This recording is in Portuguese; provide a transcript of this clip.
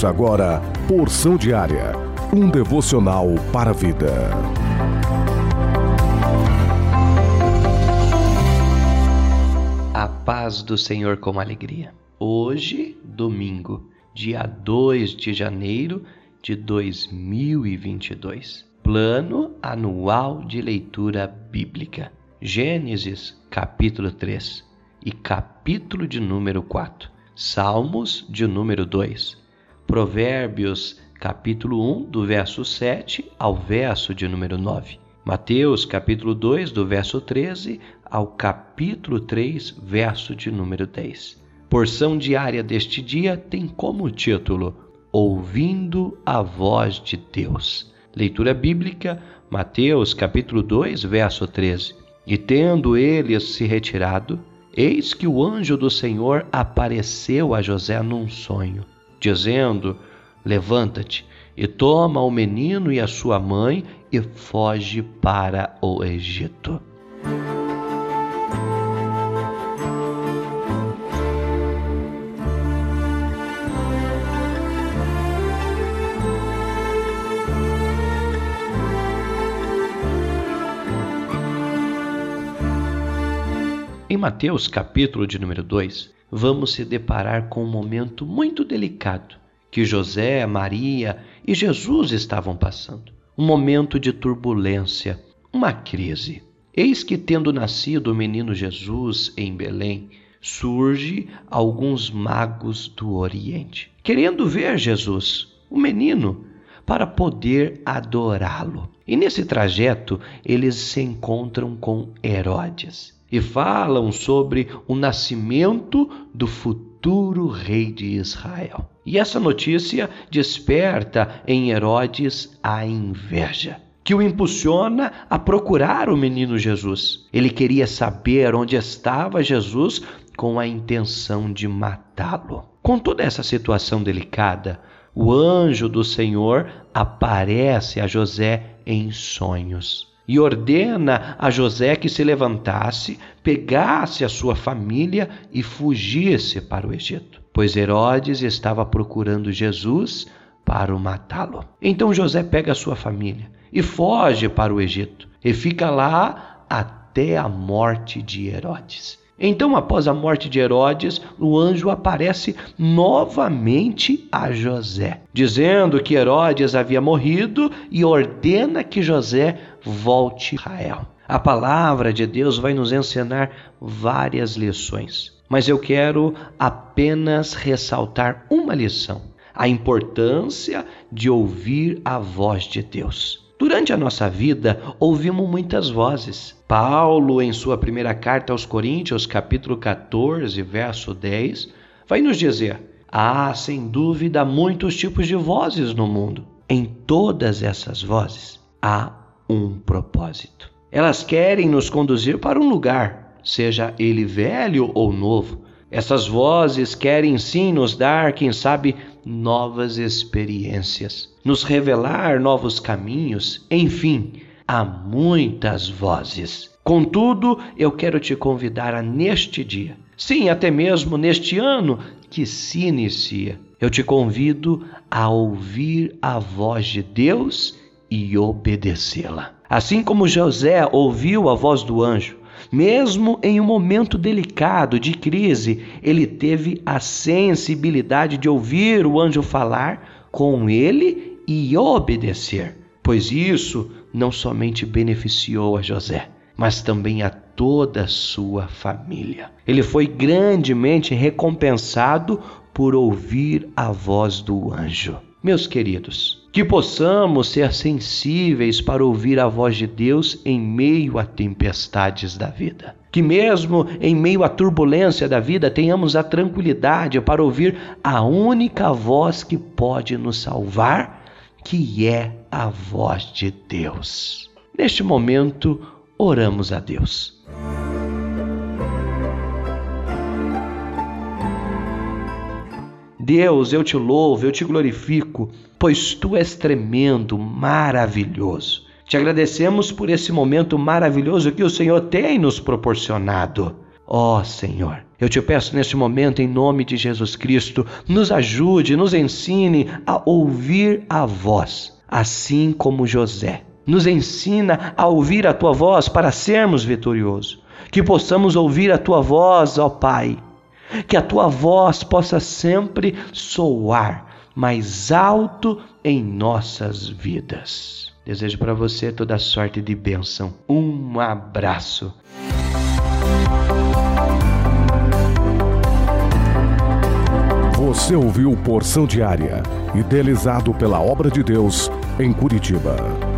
Ouça agora Porção Diária, um devocional para a vida. A paz do Senhor com alegria. Hoje, domingo, dia 2 de janeiro de 2022. Plano anual de leitura bíblica. Gênesis, capítulo 3 e capítulo de número 4. Salmos de número 2. Provérbios, capítulo 1, do verso 7 ao verso de número 9. Mateus, capítulo 2, do verso 13 ao capítulo 3, verso de número 10. Porção diária deste dia tem como título Ouvindo a voz de Deus. Leitura bíblica, Mateus, capítulo 2, verso 13. E tendo eles se retirado, Eis que o anjo do Senhor apareceu a José num sonho, dizendo: Levanta-te e toma o menino e a sua mãe e foge para o Egito. Em Mateus, capítulo de número 2, vamos se deparar com um momento muito delicado que José, Maria e Jesus estavam passando. Um momento de turbulência, uma crise. Eis que, tendo nascido o menino Jesus em Belém, surge alguns magos do Oriente, querendo ver Jesus, o menino, para poder adorá-lo. E nesse trajeto eles se encontram com Herodes e falam sobre o nascimento do futuro rei de Israel. E essa notícia desperta em Herodes a inveja, que o impulsiona a procurar o menino Jesus. Ele queria saber onde estava Jesus com a intenção de matá-lo. Com toda essa situação delicada, o anjo do Senhor aparece a José em sonhos e ordena a José que se levantasse, pegasse a sua família e fugisse para o Egito, pois Herodes estava procurando Jesus para o matá-lo. Então José pega a sua família e foge para o Egito e fica lá até a morte de Herodes. Então, após a morte de Herodes, o anjo aparece novamente a José, dizendo que Herodes havia morrido e ordena que José volte a Israel. A palavra de Deus vai nos ensinar várias lições, mas eu quero apenas ressaltar uma lição: a importância de ouvir a voz de Deus. Durante a nossa vida, ouvimos muitas vozes. Paulo, em sua primeira carta aos Coríntios, capítulo 14, verso 10, vai nos dizer: há, sem dúvida, muitos tipos de vozes no mundo. Em todas essas vozes há um propósito. Elas querem nos conduzir para um lugar, seja ele velho ou novo. Essas vozes querem sim nos dar, quem sabe, novas experiências, nos revelar novos caminhos, enfim, há muitas vozes. Contudo, eu quero te convidar a neste dia, sim, até mesmo neste ano que se inicia, eu te convido a ouvir a voz de Deus e obedecê-la. Assim como José ouviu a voz do anjo, mesmo em um momento delicado de crise, ele teve a sensibilidade de ouvir o anjo falar com ele e obedecer, pois isso não somente beneficiou a José, mas também a toda a sua família. Ele foi grandemente recompensado por ouvir a voz do anjo. Meus queridos, que possamos ser sensíveis para ouvir a voz de Deus em meio a tempestades da vida. Que, mesmo em meio à turbulência da vida, tenhamos a tranquilidade para ouvir a única voz que pode nos salvar, que é a voz de Deus. Neste momento, oramos a Deus. Deus, eu te louvo, eu te glorifico, pois tu és tremendo, maravilhoso. Te agradecemos por esse momento maravilhoso que o Senhor tem nos proporcionado. Ó oh, Senhor, eu te peço neste momento, em nome de Jesus Cristo, nos ajude, nos ensine a ouvir a voz, assim como José. Nos ensina a ouvir a tua voz para sermos vitoriosos. Que possamos ouvir a tua voz, ó Pai. Que a tua voz possa sempre soar mais alto em nossas vidas. Desejo para você toda sorte de bênção. Um abraço. Você ouviu Porção Diária, idealizado pela Obra de Deus em Curitiba.